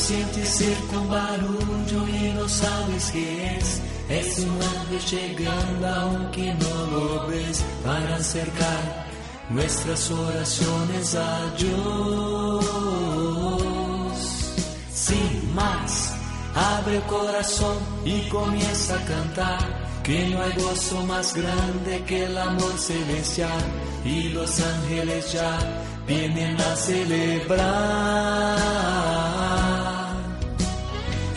Sientes cerca un barullo y no sabes qué es, es un ángel llegando aunque no lo ves para acercar nuestras oraciones a Dios. Sin más, abre el corazón y comienza a cantar. Que no hay gozo más grande que el amor celestial y los ángeles ya vienen a celebrar.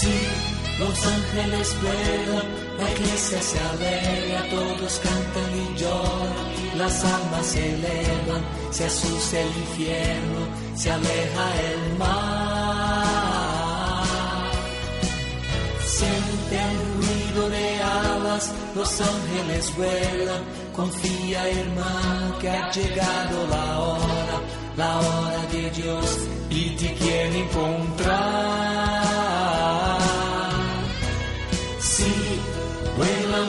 Sí, los ángeles vuelan, la iglesia se alegra, todos cantan y lloran, las almas se elevan, se asusta el infierno, se aleja el mar. Siente el ruido de alas, los ángeles vuelan. Confía, hermano, que ha llegado la hora, la hora de Dios y te quiere encontrar.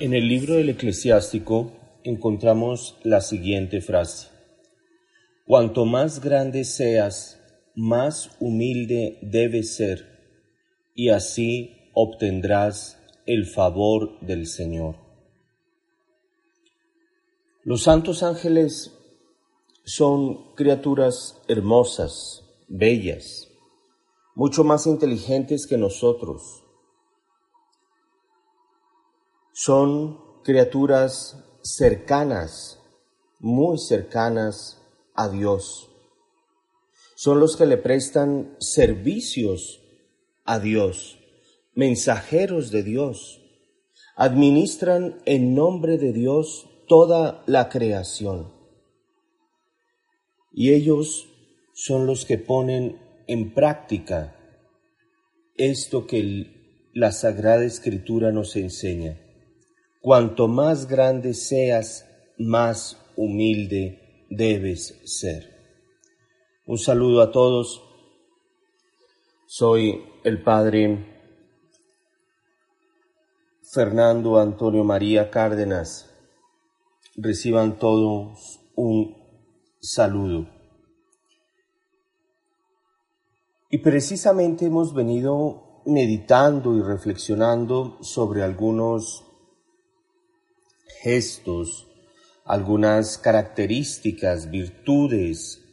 En el libro del eclesiástico encontramos la siguiente frase. Cuanto más grande seas, más humilde debes ser, y así obtendrás el favor del Señor. Los santos ángeles son criaturas hermosas, bellas, mucho más inteligentes que nosotros. Son criaturas cercanas, muy cercanas a Dios. Son los que le prestan servicios a Dios, mensajeros de Dios. Administran en nombre de Dios toda la creación. Y ellos son los que ponen en práctica esto que la Sagrada Escritura nos enseña. Cuanto más grande seas, más humilde debes ser. Un saludo a todos. Soy el Padre Fernando Antonio María Cárdenas. Reciban todos un saludo. Y precisamente hemos venido meditando y reflexionando sobre algunos gestos, algunas características, virtudes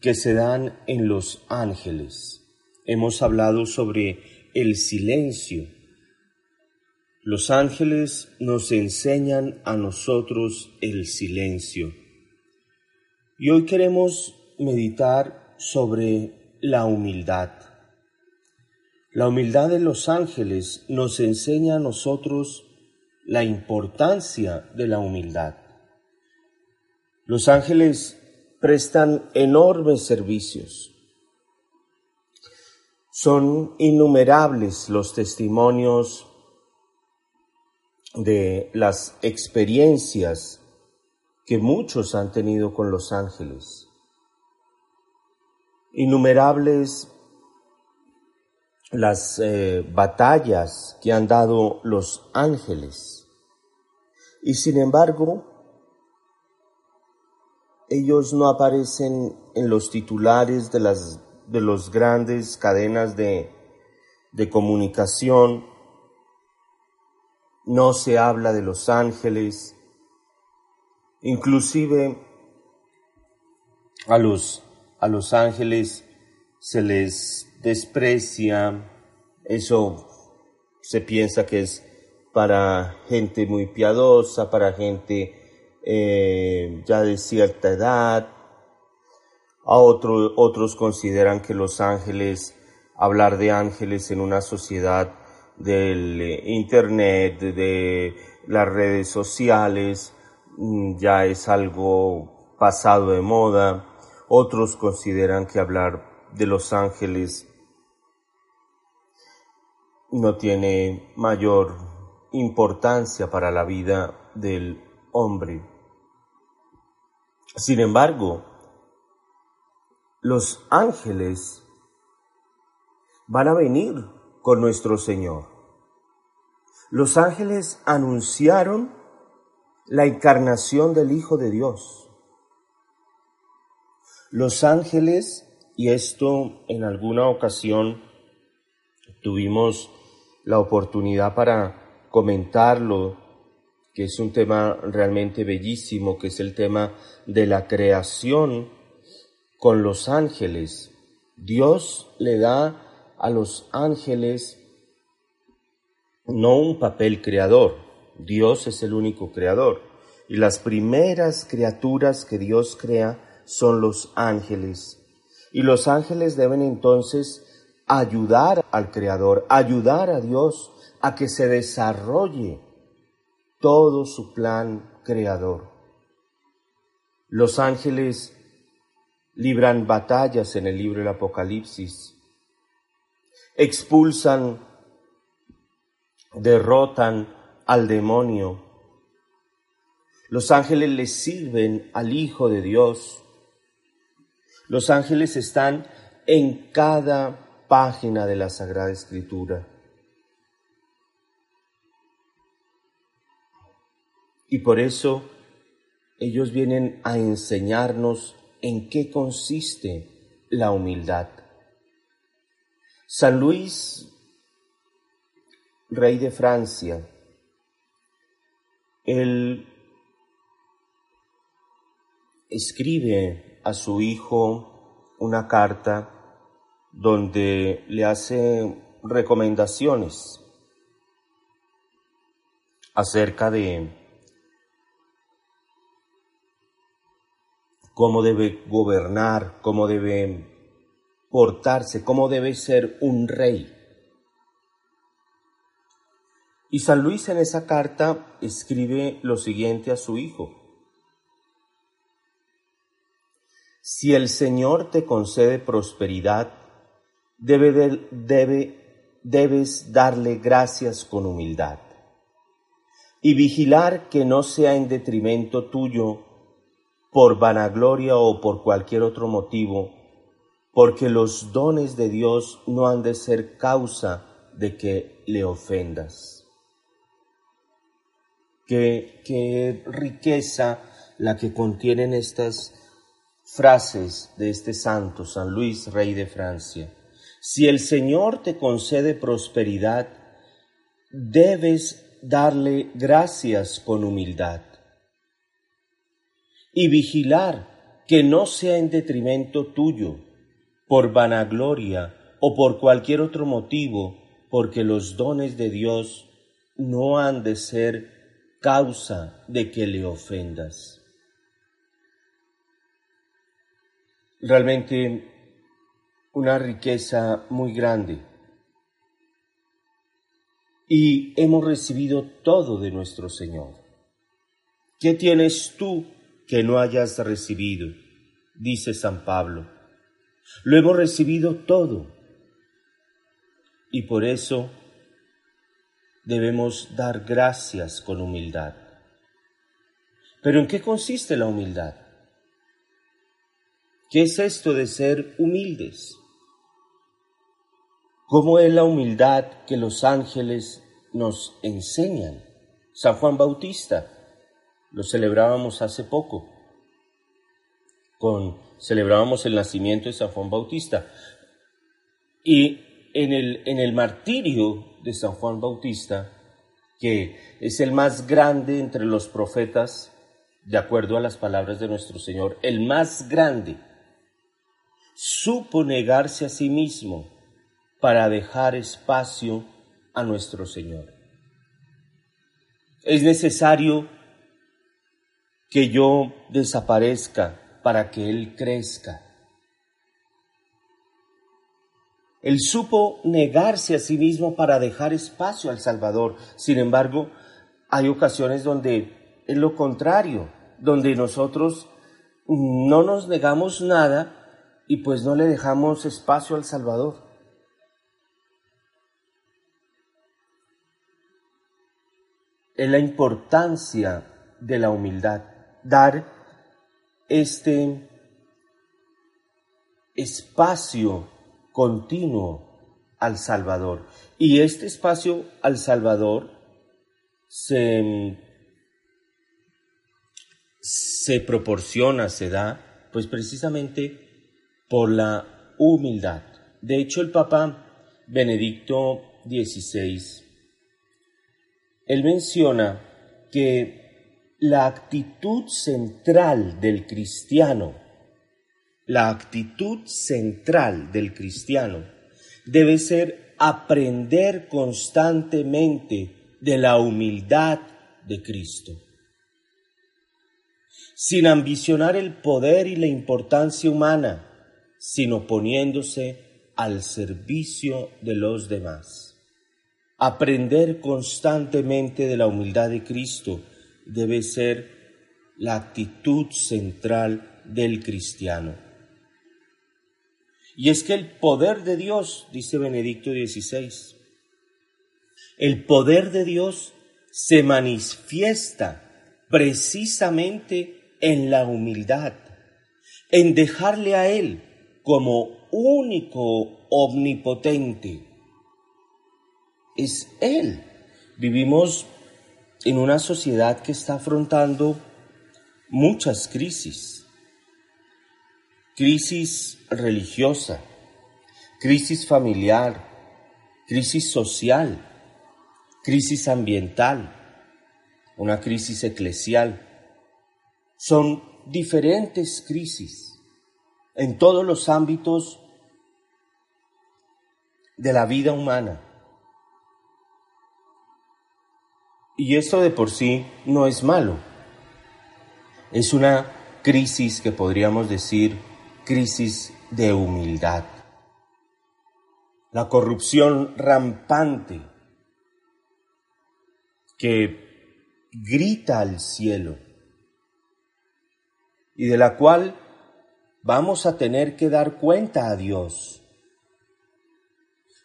que se dan en los ángeles. Hemos hablado sobre el silencio. Los ángeles nos enseñan a nosotros el silencio. Y hoy queremos meditar sobre la humildad. La humildad de los ángeles nos enseña a nosotros la importancia de la humildad. Los ángeles prestan enormes servicios. Son innumerables los testimonios de las experiencias que muchos han tenido con los ángeles. Innumerables las eh, batallas que han dado los ángeles. Y sin embargo, ellos no aparecen en los titulares de las de los grandes cadenas de, de comunicación. No se habla de los ángeles, inclusive a los, a los ángeles se les desprecia, eso se piensa que es para gente muy piadosa, para gente eh, ya de cierta edad. A otros consideran que los ángeles, hablar de ángeles en una sociedad del eh, Internet, de las redes sociales, mm, ya es algo pasado de moda. Otros consideran que hablar de los ángeles no tiene mayor importancia para la vida del hombre. Sin embargo, los ángeles van a venir con nuestro Señor. Los ángeles anunciaron la encarnación del Hijo de Dios. Los ángeles, y esto en alguna ocasión tuvimos la oportunidad para comentarlo, que es un tema realmente bellísimo, que es el tema de la creación con los ángeles. Dios le da a los ángeles no un papel creador, Dios es el único creador. Y las primeras criaturas que Dios crea son los ángeles. Y los ángeles deben entonces ayudar al Creador, ayudar a Dios a que se desarrolle todo su plan creador. Los ángeles libran batallas en el libro del Apocalipsis, expulsan, derrotan al demonio. Los ángeles le sirven al Hijo de Dios. Los ángeles están en cada página de la Sagrada Escritura. Y por eso ellos vienen a enseñarnos en qué consiste la humildad. San Luis, rey de Francia, él escribe a su hijo una carta donde le hace recomendaciones acerca de cómo debe gobernar, cómo debe portarse, cómo debe ser un rey. Y San Luis en esa carta escribe lo siguiente a su hijo. Si el Señor te concede prosperidad, debe, debe, debes darle gracias con humildad y vigilar que no sea en detrimento tuyo por vanagloria o por cualquier otro motivo, porque los dones de Dios no han de ser causa de que le ofendas. Qué, qué riqueza la que contienen estas frases de este santo, San Luis, rey de Francia. Si el Señor te concede prosperidad, debes darle gracias con humildad y vigilar que no sea en detrimento tuyo, por vanagloria o por cualquier otro motivo, porque los dones de Dios no han de ser causa de que le ofendas. Realmente una riqueza muy grande. Y hemos recibido todo de nuestro Señor. ¿Qué tienes tú que no hayas recibido? Dice San Pablo. Lo hemos recibido todo. Y por eso debemos dar gracias con humildad. Pero ¿en qué consiste la humildad? ¿Qué es esto de ser humildes? ¿Cómo es la humildad que los ángeles nos enseñan? San Juan Bautista, lo celebrábamos hace poco, con, celebrábamos el nacimiento de San Juan Bautista. Y en el, en el martirio de San Juan Bautista, que es el más grande entre los profetas, de acuerdo a las palabras de nuestro Señor, el más grande, supo negarse a sí mismo para dejar espacio a nuestro Señor. Es necesario que yo desaparezca para que Él crezca. Él supo negarse a sí mismo para dejar espacio al Salvador. Sin embargo, hay ocasiones donde es lo contrario, donde nosotros no nos negamos nada y pues no le dejamos espacio al Salvador. Es la importancia de la humildad, dar este espacio continuo al Salvador. Y este espacio al Salvador se, se proporciona, se da, pues precisamente por la humildad. De hecho, el Papa Benedicto XVI, él menciona que la actitud central del cristiano la actitud central del cristiano debe ser aprender constantemente de la humildad de Cristo, sin ambicionar el poder y la importancia humana, sino poniéndose al servicio de los demás. Aprender constantemente de la humildad de Cristo debe ser la actitud central del cristiano. Y es que el poder de Dios, dice Benedicto XVI, el poder de Dios se manifiesta precisamente en la humildad, en dejarle a Él como único omnipotente. Es Él. Vivimos en una sociedad que está afrontando muchas crisis crisis religiosa, crisis familiar, crisis social, crisis ambiental, una crisis eclesial. Son diferentes crisis en todos los ámbitos de la vida humana. Y esto de por sí no es malo. Es una crisis que podríamos decir crisis de humildad. La corrupción rampante que grita al cielo y de la cual vamos a tener que dar cuenta a Dios.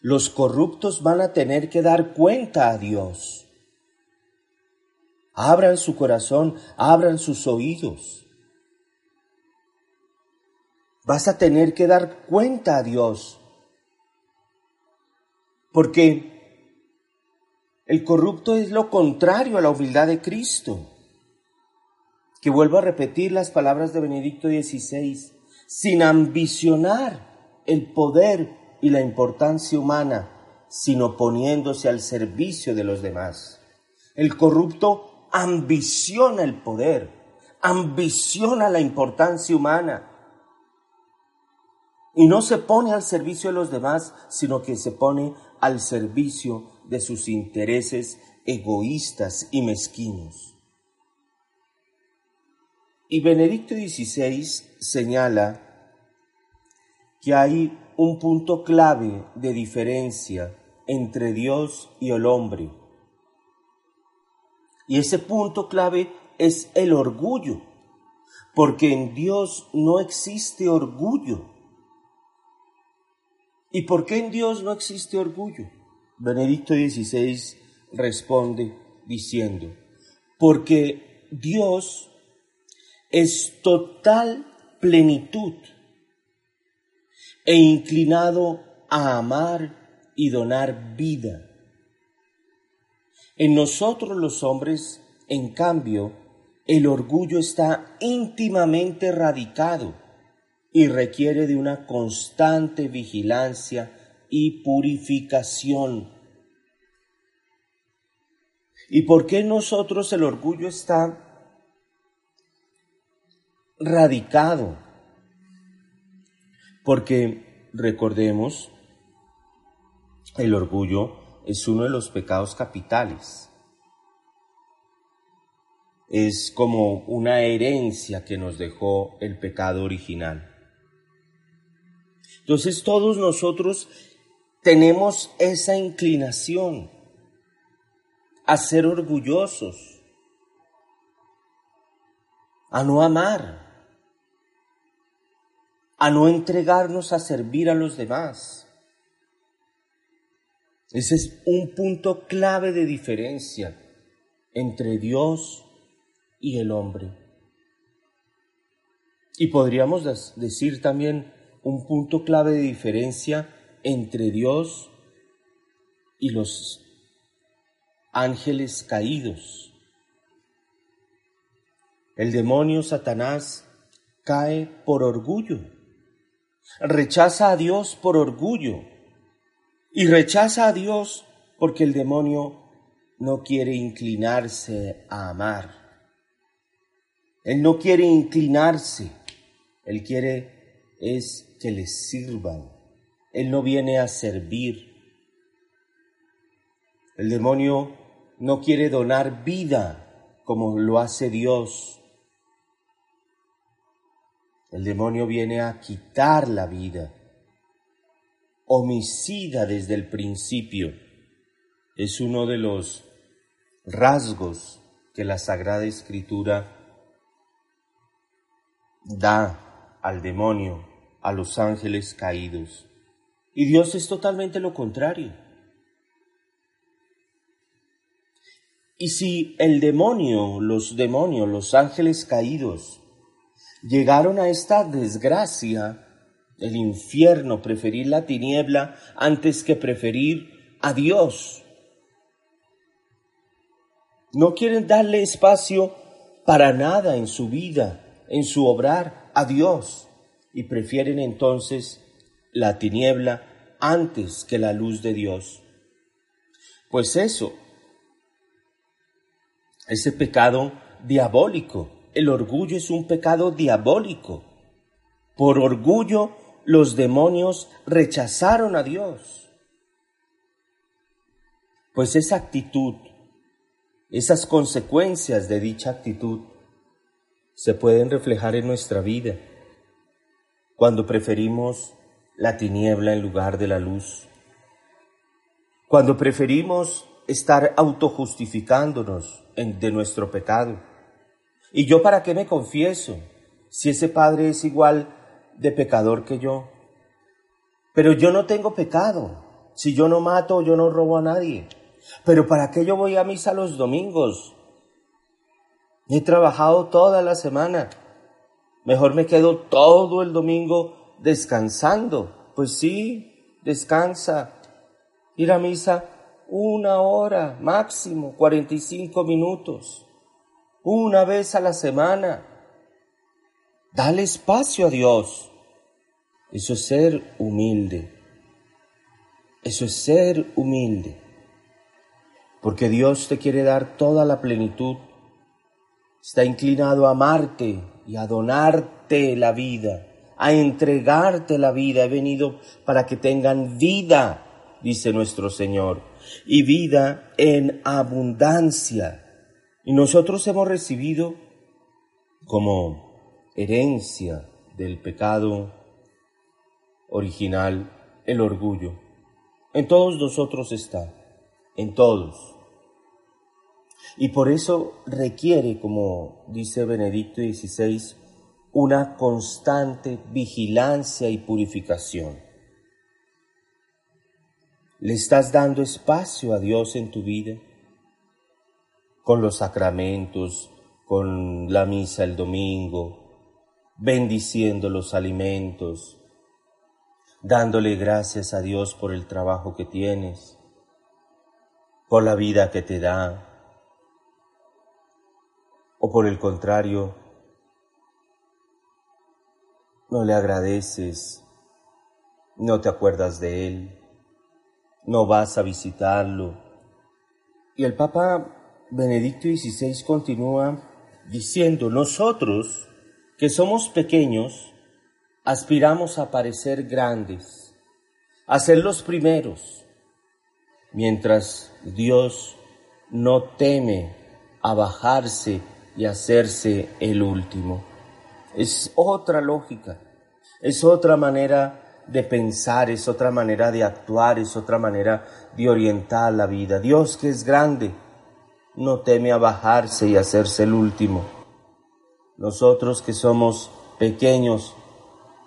Los corruptos van a tener que dar cuenta a Dios. Abran su corazón, abran sus oídos vas a tener que dar cuenta a Dios. Porque el corrupto es lo contrario a la humildad de Cristo. Que vuelvo a repetir las palabras de Benedicto XVI, sin ambicionar el poder y la importancia humana, sino poniéndose al servicio de los demás. El corrupto ambiciona el poder, ambiciona la importancia humana, y no se pone al servicio de los demás, sino que se pone al servicio de sus intereses egoístas y mezquinos. Y Benedicto XVI señala que hay un punto clave de diferencia entre Dios y el hombre. Y ese punto clave es el orgullo, porque en Dios no existe orgullo. ¿Y por qué en Dios no existe orgullo? Benedicto XVI responde diciendo, porque Dios es total plenitud e inclinado a amar y donar vida. En nosotros los hombres, en cambio, el orgullo está íntimamente radicado y requiere de una constante vigilancia y purificación. ¿Y por qué nosotros el orgullo está radicado? Porque recordemos, el orgullo es uno de los pecados capitales. Es como una herencia que nos dejó el pecado original. Entonces todos nosotros tenemos esa inclinación a ser orgullosos, a no amar, a no entregarnos a servir a los demás. Ese es un punto clave de diferencia entre Dios y el hombre. Y podríamos decir también un punto clave de diferencia entre Dios y los ángeles caídos. El demonio Satanás cae por orgullo, rechaza a Dios por orgullo y rechaza a Dios porque el demonio no quiere inclinarse a amar. Él no quiere inclinarse, él quiere es que le sirvan. Él no viene a servir. El demonio no quiere donar vida como lo hace Dios. El demonio viene a quitar la vida. Homicida desde el principio. Es uno de los rasgos que la Sagrada Escritura da al demonio, a los ángeles caídos. Y Dios es totalmente lo contrario. Y si el demonio, los demonios, los ángeles caídos, llegaron a esta desgracia, el infierno, preferir la tiniebla antes que preferir a Dios. No quieren darle espacio para nada en su vida, en su obrar a Dios, y prefieren entonces la tiniebla antes que la luz de Dios. Pues eso, ese pecado diabólico, el orgullo es un pecado diabólico. Por orgullo los demonios rechazaron a Dios. Pues esa actitud, esas consecuencias de dicha actitud se pueden reflejar en nuestra vida cuando preferimos la tiniebla en lugar de la luz. Cuando preferimos estar autojustificándonos de nuestro pecado. ¿Y yo para qué me confieso si ese padre es igual de pecador que yo? Pero yo no tengo pecado. Si yo no mato, yo no robo a nadie. Pero ¿para qué yo voy a misa los domingos? He trabajado toda la semana. Mejor me quedo todo el domingo descansando. Pues sí, descansa. Ir a misa una hora, máximo 45 minutos. Una vez a la semana. Dale espacio a Dios. Eso es ser humilde. Eso es ser humilde. Porque Dios te quiere dar toda la plenitud. Está inclinado a amarte y a donarte la vida a entregarte la vida. He venido para que tengan vida, dice nuestro Señor, y vida en abundancia. Y nosotros hemos recibido como herencia del pecado original el orgullo. En todos nosotros está, en todos. Y por eso requiere, como dice Benedicto XVI, una constante vigilancia y purificación. ¿Le estás dando espacio a Dios en tu vida? con los sacramentos, con la misa el domingo, bendiciendo los alimentos, dándole gracias a Dios por el trabajo que tienes, por la vida que te da, o por el contrario, no le agradeces, no te acuerdas de él, no vas a visitarlo. Y el Papa Benedicto XVI continúa diciendo, nosotros que somos pequeños, aspiramos a parecer grandes, a ser los primeros, mientras Dios no teme a bajarse y hacerse el último. Es otra lógica, es otra manera de pensar, es otra manera de actuar, es otra manera de orientar la vida. Dios que es grande, no teme a bajarse y hacerse el último. Nosotros que somos pequeños,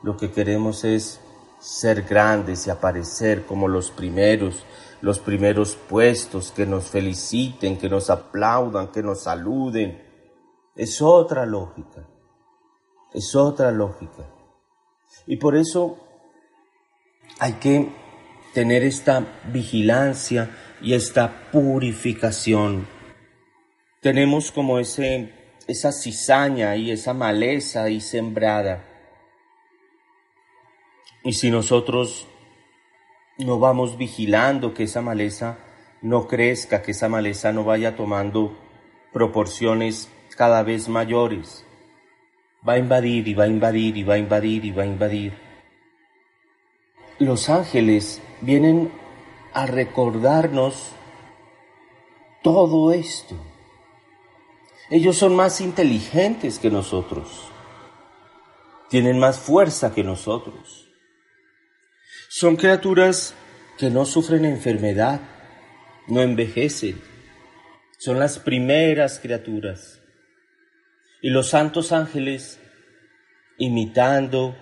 lo que queremos es ser grandes y aparecer como los primeros, los primeros puestos, que nos feliciten, que nos aplaudan, que nos saluden. Es otra lógica, es otra lógica. Y por eso hay que tener esta vigilancia y esta purificación. Tenemos como ese, esa cizaña y esa maleza ahí sembrada. Y si nosotros no vamos vigilando que esa maleza no crezca, que esa maleza no vaya tomando proporciones cada vez mayores. Va a invadir y va a invadir y va a invadir y va a invadir. Los ángeles vienen a recordarnos todo esto. Ellos son más inteligentes que nosotros. Tienen más fuerza que nosotros son criaturas que no sufren enfermedad, no envejecen. Son las primeras criaturas. Y los santos ángeles, imitando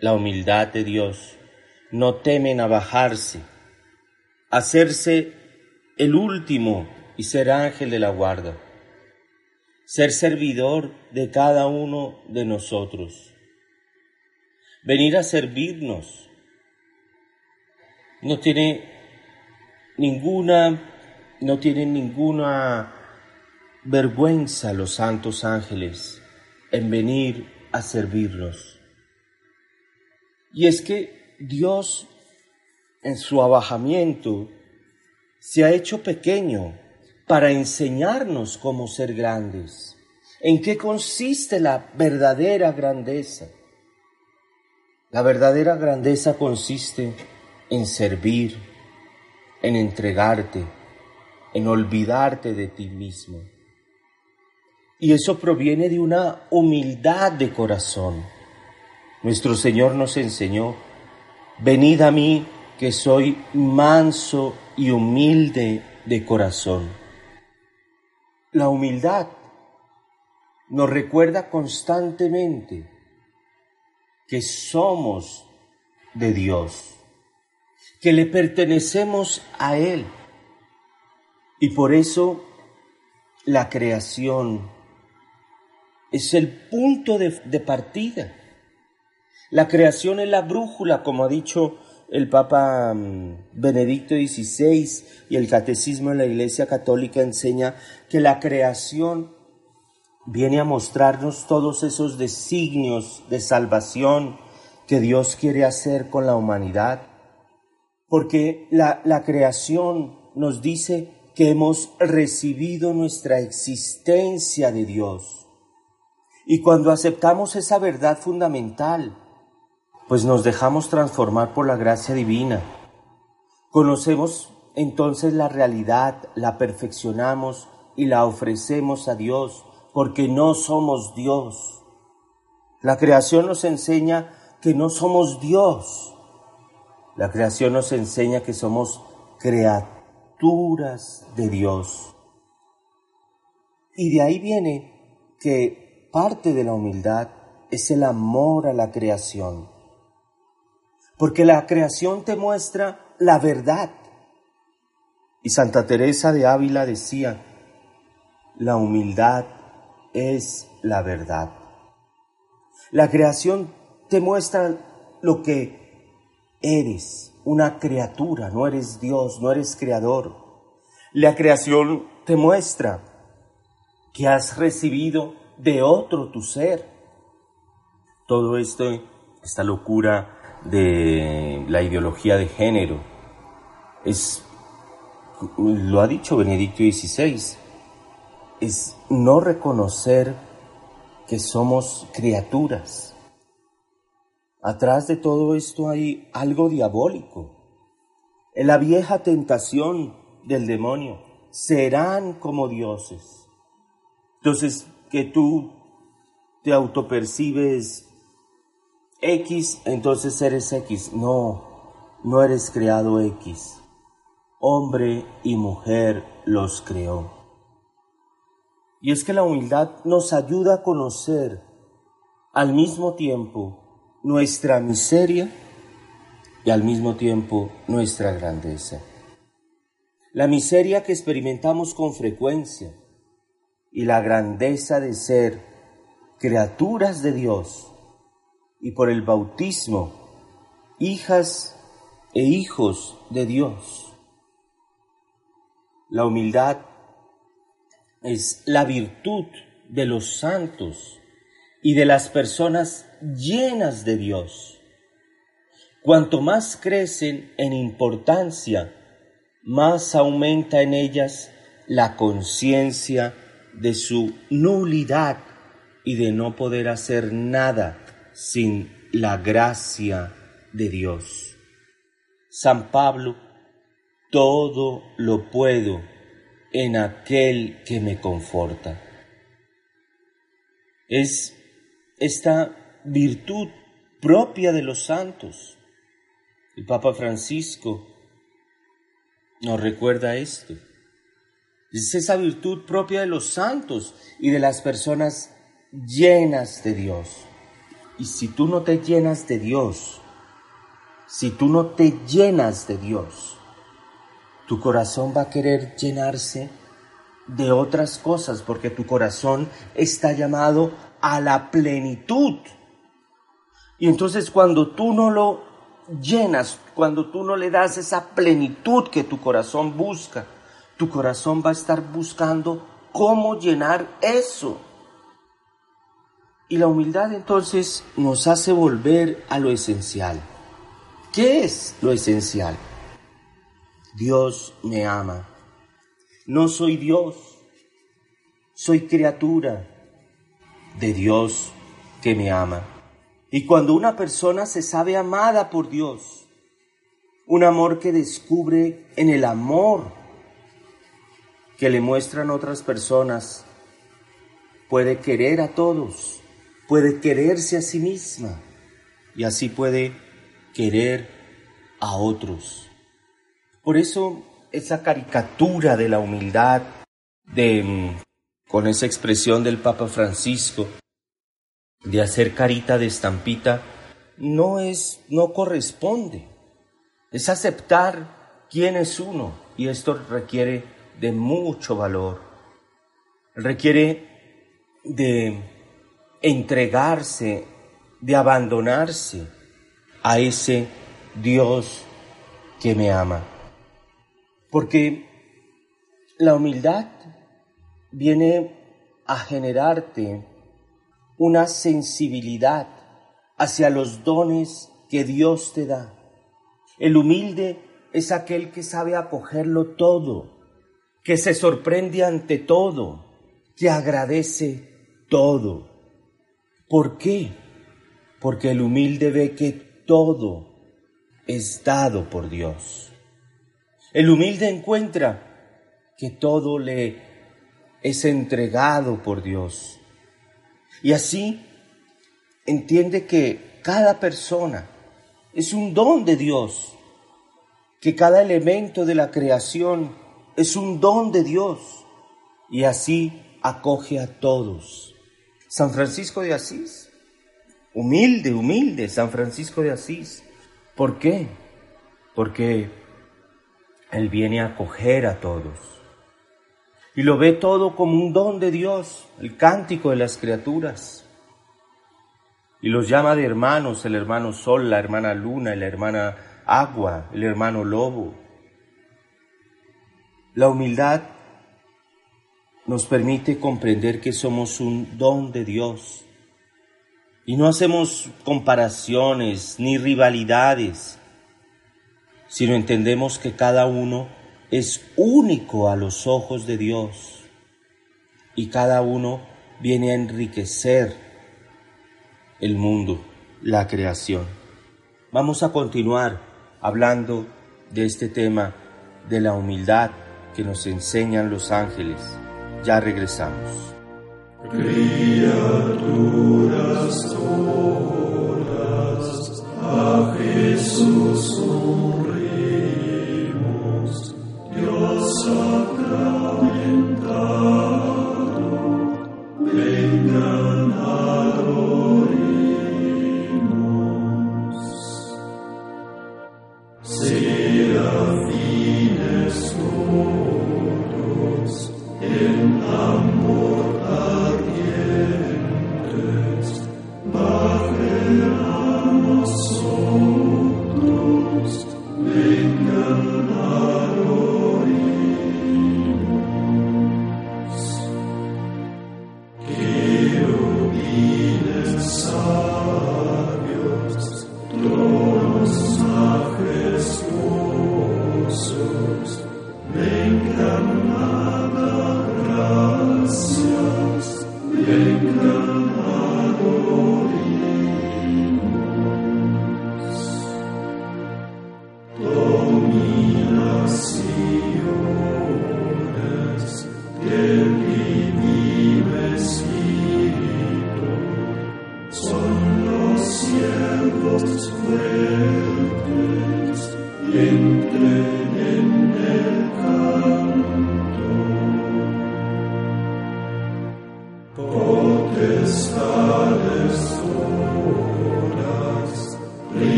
la humildad de Dios, no temen a bajarse, hacerse el último y ser ángel de la guarda, ser servidor de cada uno de nosotros venir a servirnos. No tiene ninguna, no tienen ninguna vergüenza los santos ángeles en venir a servirnos. Y es que Dios en su abajamiento se ha hecho pequeño para enseñarnos cómo ser grandes. ¿En qué consiste la verdadera grandeza? La verdadera grandeza consiste en servir, en entregarte, en olvidarte de ti mismo. Y eso proviene de una humildad de corazón. Nuestro Señor nos enseñó, venid a mí que soy manso y humilde de corazón. La humildad nos recuerda constantemente que somos de Dios, que le pertenecemos a Él. Y por eso la creación es el punto de, partida. La creación es la brújula, como ha dicho el Papa mm, Benedicto XVI y el Catecismo de la Iglesia Católica enseña que la creación viene a mostrarnos todos esos designios de salvación que Dios quiere hacer con la humanidad, porque la, la creación nos dice que hemos recibido nuestra existencia de Dios. Y cuando aceptamos esa verdad fundamental, pues nos dejamos transformar por la gracia divina. Conocemos entonces la realidad, la perfeccionamos y la ofrecemos a Dios porque no somos Dios. La creación nos enseña que no somos Dios. La creación nos enseña que somos criaturas de Dios. Y de ahí viene que parte de la humildad es el amor a la creación. Porque la creación te muestra la verdad. Y Santa Teresa de Ávila decía, La humildad es la verdad. La creación te muestra lo que eres, una criatura, no eres Dios, no eres creador. La creación te muestra que has recibido de otro tu ser. Todo esto, esta locura de la ideología de género, es, lo ha dicho Benedicto XVI, es no reconocer que somos criaturas. Atrás de todo esto hay algo diabólico. En la vieja tentación del demonio, serán como dioses. Entonces, que tú te autopercibes X, entonces eres X. No, no eres creado X. Hombre y mujer los creó. Y es que la humildad nos ayuda a conocer al mismo tiempo nuestra miseria y al mismo tiempo nuestra grandeza. La miseria que experimentamos con frecuencia y la grandeza de ser criaturas de Dios y por el bautismo hijas e hijos de Dios. La humildad es la virtud de los santos y de las personas llenas de Dios. Cuanto más crecen en importancia, más aumenta en ellas la conciencia de su nulidad y de no poder hacer nada sin la gracia de Dios. San Pablo, todo lo puedo en aquel que me conforta. Es esta virtud propia de los santos. El Papa Francisco nos recuerda esto. Es esa virtud propia de los santos y de las personas llenas de Dios. Y si tú no te llenas de Dios, si tú no te llenas de Dios, tu corazón va a querer llenarse de otras cosas porque tu corazón está llamado a la plenitud. Y entonces cuando tú no lo llenas, cuando tú no le das esa plenitud que tu corazón busca, tu corazón va a estar buscando cómo llenar eso. Y la humildad entonces nos hace volver a lo esencial. ¿Qué es lo esencial? Dios me ama. No soy Dios, soy criatura de Dios que me ama. Y cuando una persona se sabe amada por Dios, un amor que descubre en el amor que le muestran otras personas, puede querer a todos, puede quererse a sí misma y así puede querer a otros. Por eso esa caricatura de la humildad, de, mm, con esa expresión del Papa Francisco, de hacer carita de estampita no es, no corresponde. Es aceptar quién es uno y esto requiere de mucho valor. Requiere de entregarse, de abandonarse a ese Dios que me ama. Porque la humildad viene a generarte una sensibilidad hacia los dones que Dios te da. El humilde es aquel que sabe acogerlo todo, que se sorprende ante todo, que agradece todo. ¿Por qué? Porque el humilde ve que todo es dado por Dios. El humilde encuentra que todo le es entregado por Dios y así entiende que cada persona es un don de Dios, que cada elemento de la creación es un don de Dios y así acoge a todos. San Francisco de Asís, humilde, humilde, San Francisco de Asís. ¿Por qué? Porque Él viene a acoger a todos. y lo ve todo como un don de Dios, el cántico de las criaturas. Y los llama de hermanos, el hermano sol, la hermana luna, la hermana agua, el hermano lobo. La humildad nos permite comprender que somos un don de Dios. Y no hacemos comparaciones ni rivalidades, sino entendemos que cada uno es único a los ojos de Dios y cada uno viene a enriquecer el mundo, la creación. Vamos a continuar hablando de este tema de la humildad que nos enseñan los ángeles. Ya regresamos. Criaturas todas a Jesús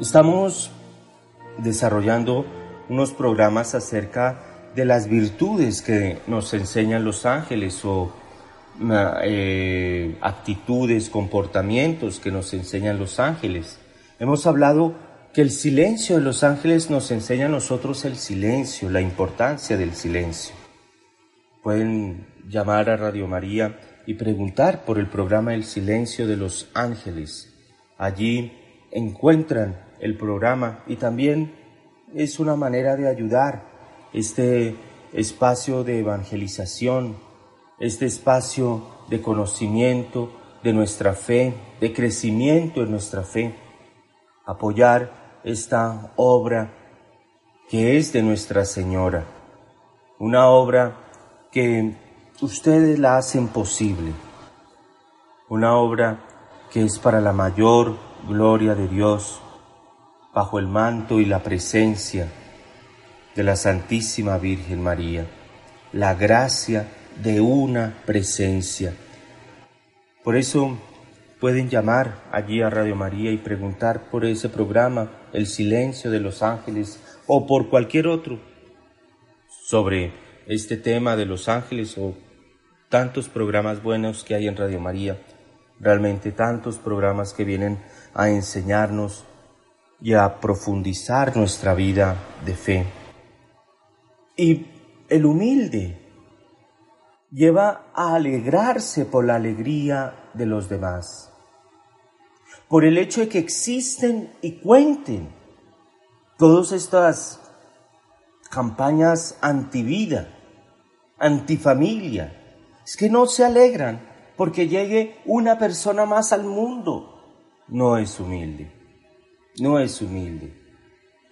Estamos desarrollando unos programas acerca de las virtudes que nos enseñan los ángeles o eh, actitudes, comportamientos que nos enseñan los ángeles. Hemos hablado que el silencio de los ángeles nos enseña a nosotros el silencio, la importancia del silencio. Pueden llamar a Radio María y preguntar por el programa El silencio de los ángeles. Allí encuentran el programa y también es una manera de ayudar este espacio de evangelización, este espacio de conocimiento de nuestra fe, de crecimiento en nuestra fe, apoyar esta obra que es de Nuestra Señora, una obra que ustedes la hacen posible, una obra que es para la mayor gloria de Dios, bajo el manto y la presencia de la Santísima Virgen María, la gracia de una presencia. Por eso pueden llamar allí a Radio María y preguntar por ese programa, El Silencio de los Ángeles, o por cualquier otro sobre este tema de los ángeles o tantos programas buenos que hay en Radio María, realmente tantos programas que vienen a enseñarnos y a profundizar nuestra vida de fe. Y el humilde lleva a alegrarse por la alegría de los demás, por el hecho de que existen y cuenten todas estas campañas antivida, antifamilia, es que no se alegran porque llegue una persona más al mundo. No es humilde, no es humilde.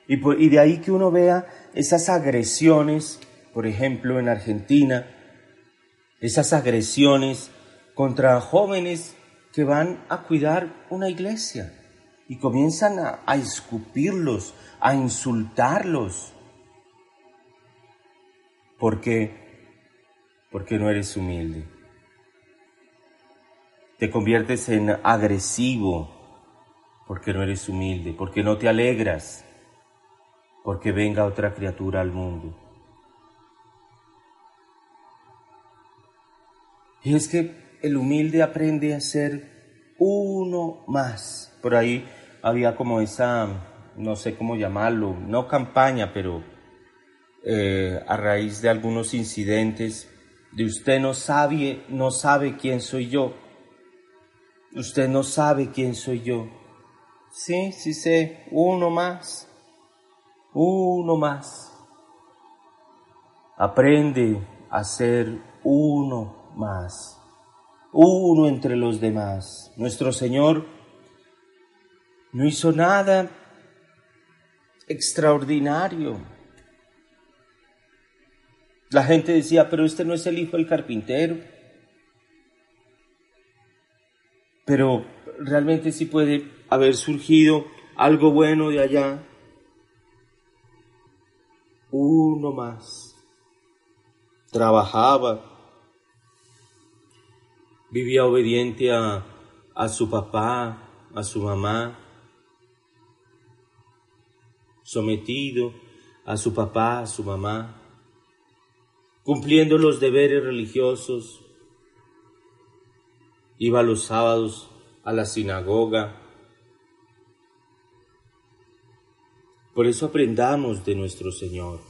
Y, y de ahí que uno vea esas agresiones, por ejemplo, en Argentina, esas agresiones contra jóvenes que van a cuidar una iglesia y comienzan a, escupirlos, a insultarlos. ¿Por qué? Porque no eres humilde. Te conviertes en agresivo porque no eres humilde, porque no te alegras, porque venga otra criatura al mundo. Y es que el humilde aprende a ser uno más. Por ahí había como esa, no sé cómo llamarlo, no campaña, pero eh, a raíz de algunos incidentes, de usted no sabe, no sabe quién soy yo. Usted no sabe quién soy yo. Sí, sí sé, uno más, uno más. Aprende a ser uno más, uno entre los demás. Nuestro Señor no hizo nada extraordinario. La gente decía, pero este no es el hijo del carpintero. Pero realmente sí puede haber surgido algo bueno de allá. Uno más. Trabajaba. Vivía obediente a, a su papá, a su mamá sometido a su papá, a su mamá, cumpliendo los deberes religiosos, iba los sábados a la sinagoga. Por eso aprendamos de nuestro Señor.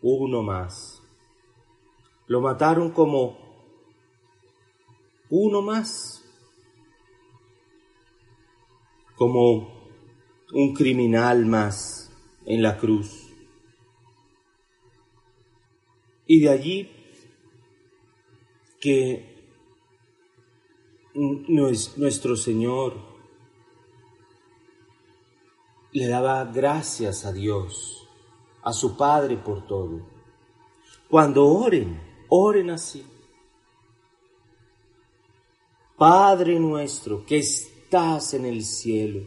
Uno más. Lo mataron como uno más. Como un criminal más en la cruz. Y de allí que nuestro Señor le daba gracias a Dios, a su Padre por todo. Cuando oren, oren así. Padre nuestro que estás en el cielo,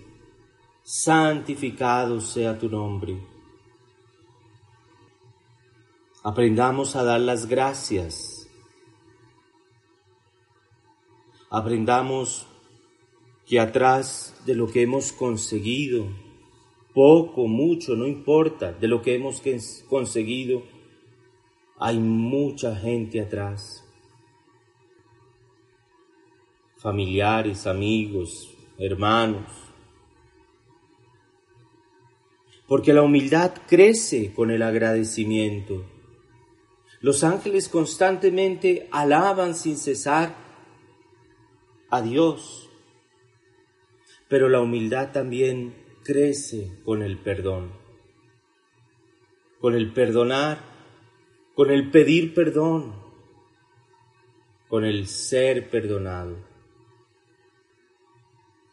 santificado sea tu nombre. Aprendamos a dar las gracias. Aprendamos que atrás de lo que hemos conseguido, poco, mucho, no importa, de lo que hemos conseguido, hay mucha gente atrás. Familiares, amigos, hermanos, porque la humildad crece con el agradecimiento. Los ángeles constantemente alaban sin cesar a Dios. pero la humildad también crece con el perdón, con el perdonar, con el pedir perdón, con el ser perdonado.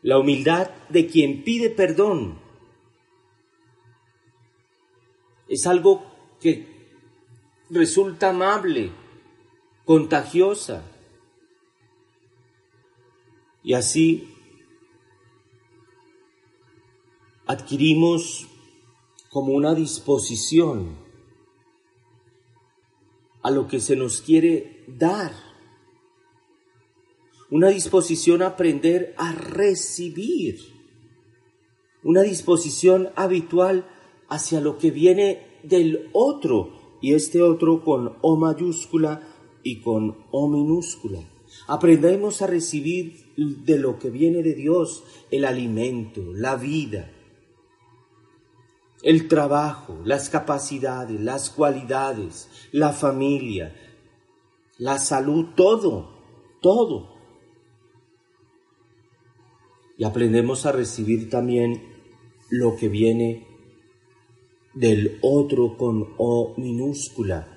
La humildad de quien pide perdón es algo que resulta amable, contagiosa. Y así adquirimos como una disposición a lo que se nos quiere dar, una disposición a aprender a recibir, una disposición habitual hacia lo que viene del otro, y este otro con O mayúscula y con O minúscula. Aprendemos a recibir de lo que viene de Dios el alimento, la vida, el trabajo, las capacidades, las cualidades, la familia, la salud, todo, todo. Y aprendemos a recibir también lo que viene del otro con O minúscula.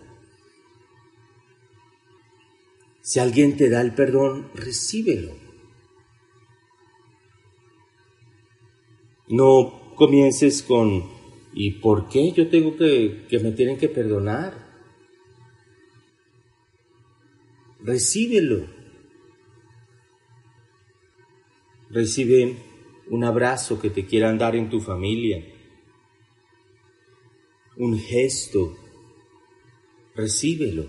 Si alguien te da el perdón, recíbelo. No comiences con ¿Y por qué yo tengo que, que me tienen que perdonar? Recíbelo. Recibe un abrazo que te quieran dar en tu familia, un gesto. Recíbelo.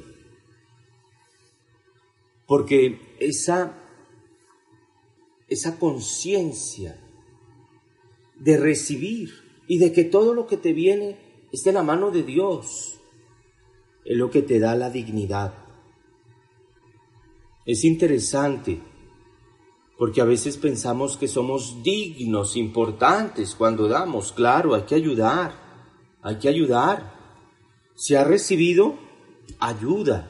Porque esa, esa conciencia de recibir y de que todo lo que te viene es de la mano de Dios. Es lo que te da la dignidad. Es interesante porque a veces pensamos que somos dignos, importantes cuando damos. Claro, hay que ayudar, hay que ayudar. Si ha recibido, ayuda,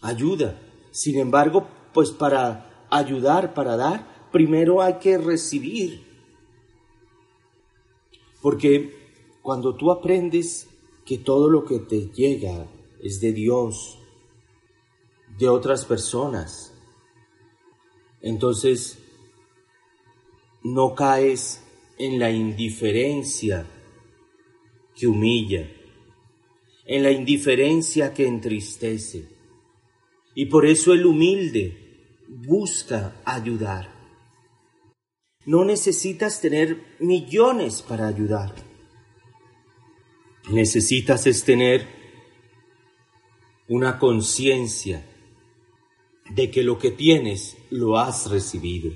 ayuda. Sin embargo, pues para ayudar, para dar, primero hay que recibir. Porque cuando tú aprendes que todo lo que te llega es de Dios, de otras personas, entonces no caes en la indiferencia que humilla, en la indiferencia que entristece. Y por eso el humilde busca ayudar. No necesitas tener millones para ayudar. Necesitas es tener una conciencia de que lo que tienes lo has recibido.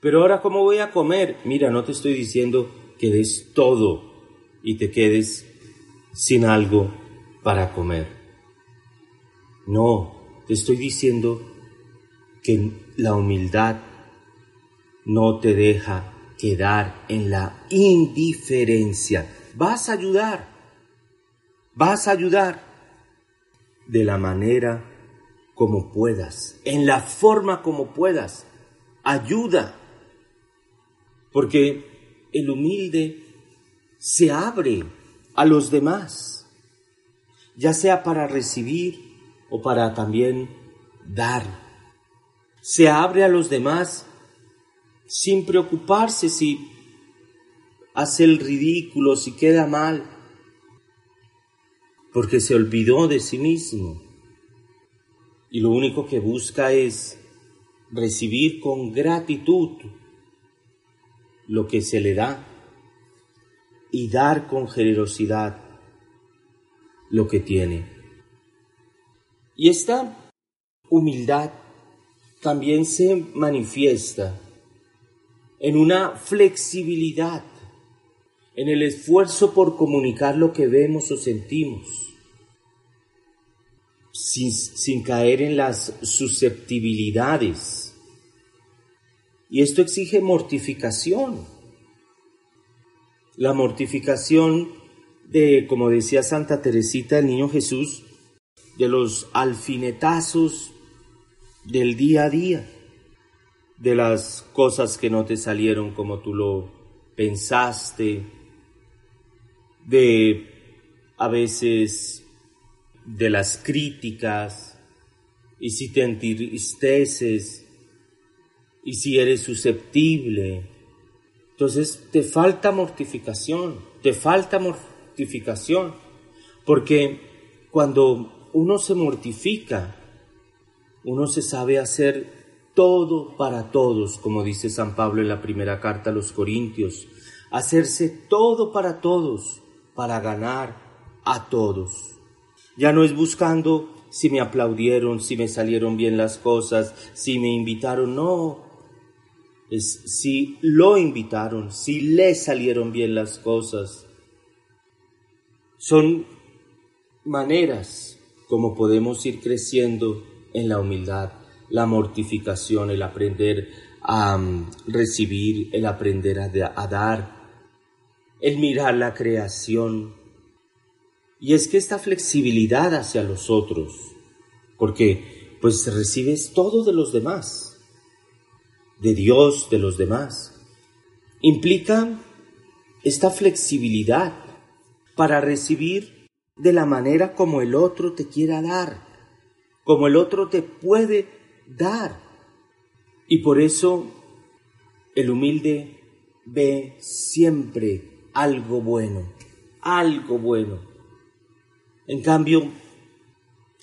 Pero ahora, ¿cómo voy a comer? Mira, no te estoy diciendo que des todo y te quedes sin algo para comer. No, te estoy diciendo que la humildad no te deja quedar en la indiferencia. Vas a ayudar, vas a ayudar de la manera como puedas, en la forma como puedas. Ayuda, porque el humilde se abre a los demás, ya sea para recibir o para también dar. Se abre a los demás sin preocuparse si hace el ridículo, si queda mal, porque se olvidó de sí mismo. Y lo único que busca es recibir con gratitud lo que se le da y dar con generosidad lo que tiene. Y esta humildad también se manifiesta en una flexibilidad, en el esfuerzo por comunicar lo que vemos o sentimos, sin, caer en las susceptibilidades. Y esto exige mortificación. La mortificación de, como decía Santa Teresita, el niño Jesús, de los alfinetazos del día a día de las cosas que no te salieron como tú lo pensaste, de a veces de las críticas, y si te entristeces, y si eres susceptible, entonces te falta mortificación, te falta mortificación, porque cuando uno se mortifica, uno se sabe hacer todo para todos, como dice San Pablo en la primera carta a los Corintios, hacerse todo para todos, para ganar a todos. Ya no es buscando si me aplaudieron, si me salieron bien las cosas, si me invitaron, no. Es si lo invitaron, si le salieron bien las cosas. Son maneras como podemos ir creciendo en la humildad la mortificación, el aprender a mm, recibir, el aprender a, dar, el mirar la creación. Y es que esta flexibilidad hacia los otros, porque pues recibes todo de los demás, de Dios, de los demás, implica esta flexibilidad para recibir de la manera como el otro te quiera dar, como el otro te puede dar. Y por eso el humilde ve siempre algo bueno, algo bueno. En cambio,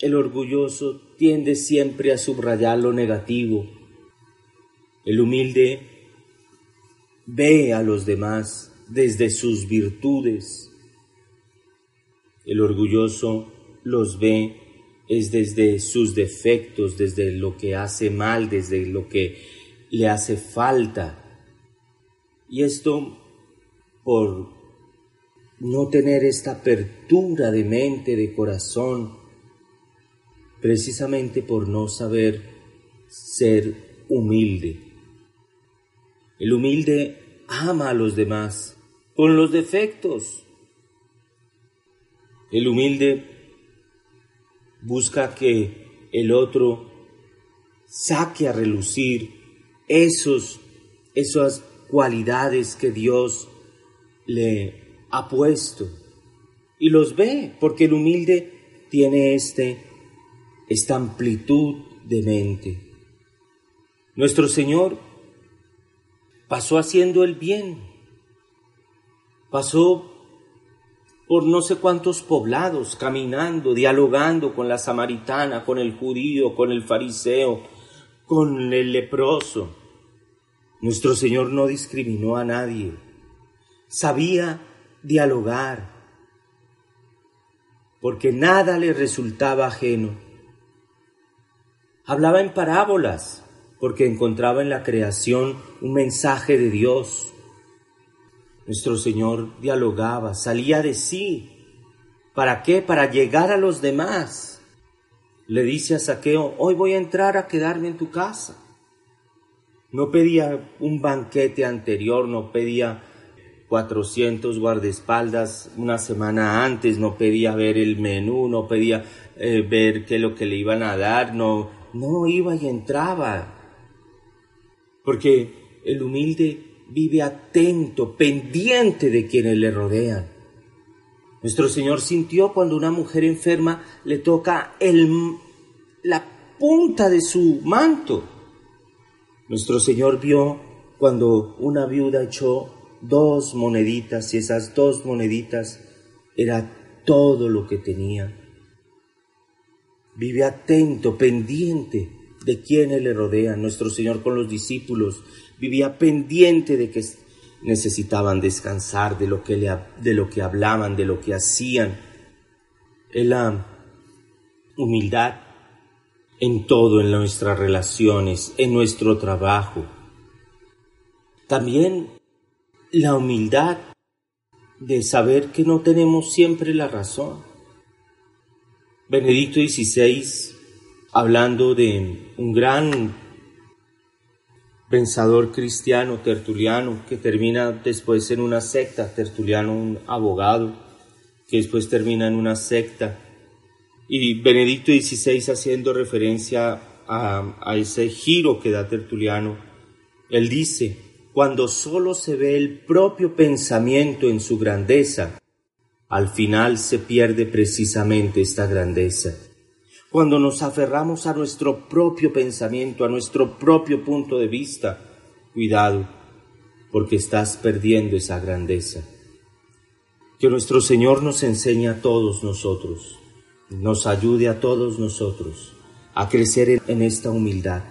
el orgulloso tiende siempre a subrayar lo negativo. El humilde ve a los demás desde sus virtudes. El orgulloso los ve es desde sus defectos, desde lo que hace mal, desde lo que le hace falta. Y esto por no tener esta apertura de mente, de corazón, precisamente por no saber ser humilde. El humilde ama a los demás con los defectos. El humilde busca que el otro saque a relucir esos, esas cualidades que Dios le ha puesto y los ve, porque el humilde tiene este, esta amplitud de mente. Nuestro Señor pasó haciendo el bien, pasó por no sé cuántos poblados, caminando, dialogando con la samaritana, con el judío, con el fariseo, con el leproso. Nuestro Señor no discriminó a nadie, sabía dialogar, porque nada le resultaba ajeno. Hablaba en parábolas, porque encontraba en la creación un mensaje de Dios nuestro Señor dialogaba, salía de sí. ¿Para qué? Para llegar a los demás. Le dice a Saqueo, hoy voy a entrar a quedarme en tu casa. No pedía un banquete anterior, no pedía 400 guardaespaldas una semana antes, no pedía ver el menú, no pedía eh, ver qué es lo que le iban a dar, no, no iba y entraba. Porque el humilde vive atento, pendiente de quienes le rodean. Nuestro Señor sintió cuando una mujer enferma le toca el, la punta de su manto. Nuestro Señor vio cuando una viuda echó dos moneditas y esas dos moneditas era todo lo que tenía. Vive atento, pendiente de quienes le rodean. Nuestro Señor con los discípulos vivía pendiente de que necesitaban descansar, de lo que, le, de lo que hablaban, de lo que hacían. En la humildad en todo, en nuestras relaciones, en nuestro trabajo. También la humildad de saber que no tenemos siempre la razón. Benedicto XVI, hablando de un gran pensador cristiano, tertuliano, que termina después en una secta, tertuliano un abogado, que después termina en una secta. Y Benedicto XVI haciendo referencia a, ese giro que da Tertuliano, Él dice, cuando solo se ve el propio pensamiento en su grandeza, al final se pierde precisamente esta grandeza. Cuando nos aferramos a nuestro propio pensamiento, a nuestro propio punto de vista, cuidado, porque estás perdiendo esa grandeza. Que nuestro Señor nos enseñe a todos nosotros, nos ayude a todos nosotros a crecer en esta humildad.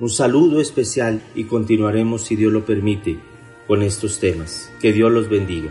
Un saludo especial y continuaremos, si Dios lo permite, con estos temas. Que Dios los bendiga.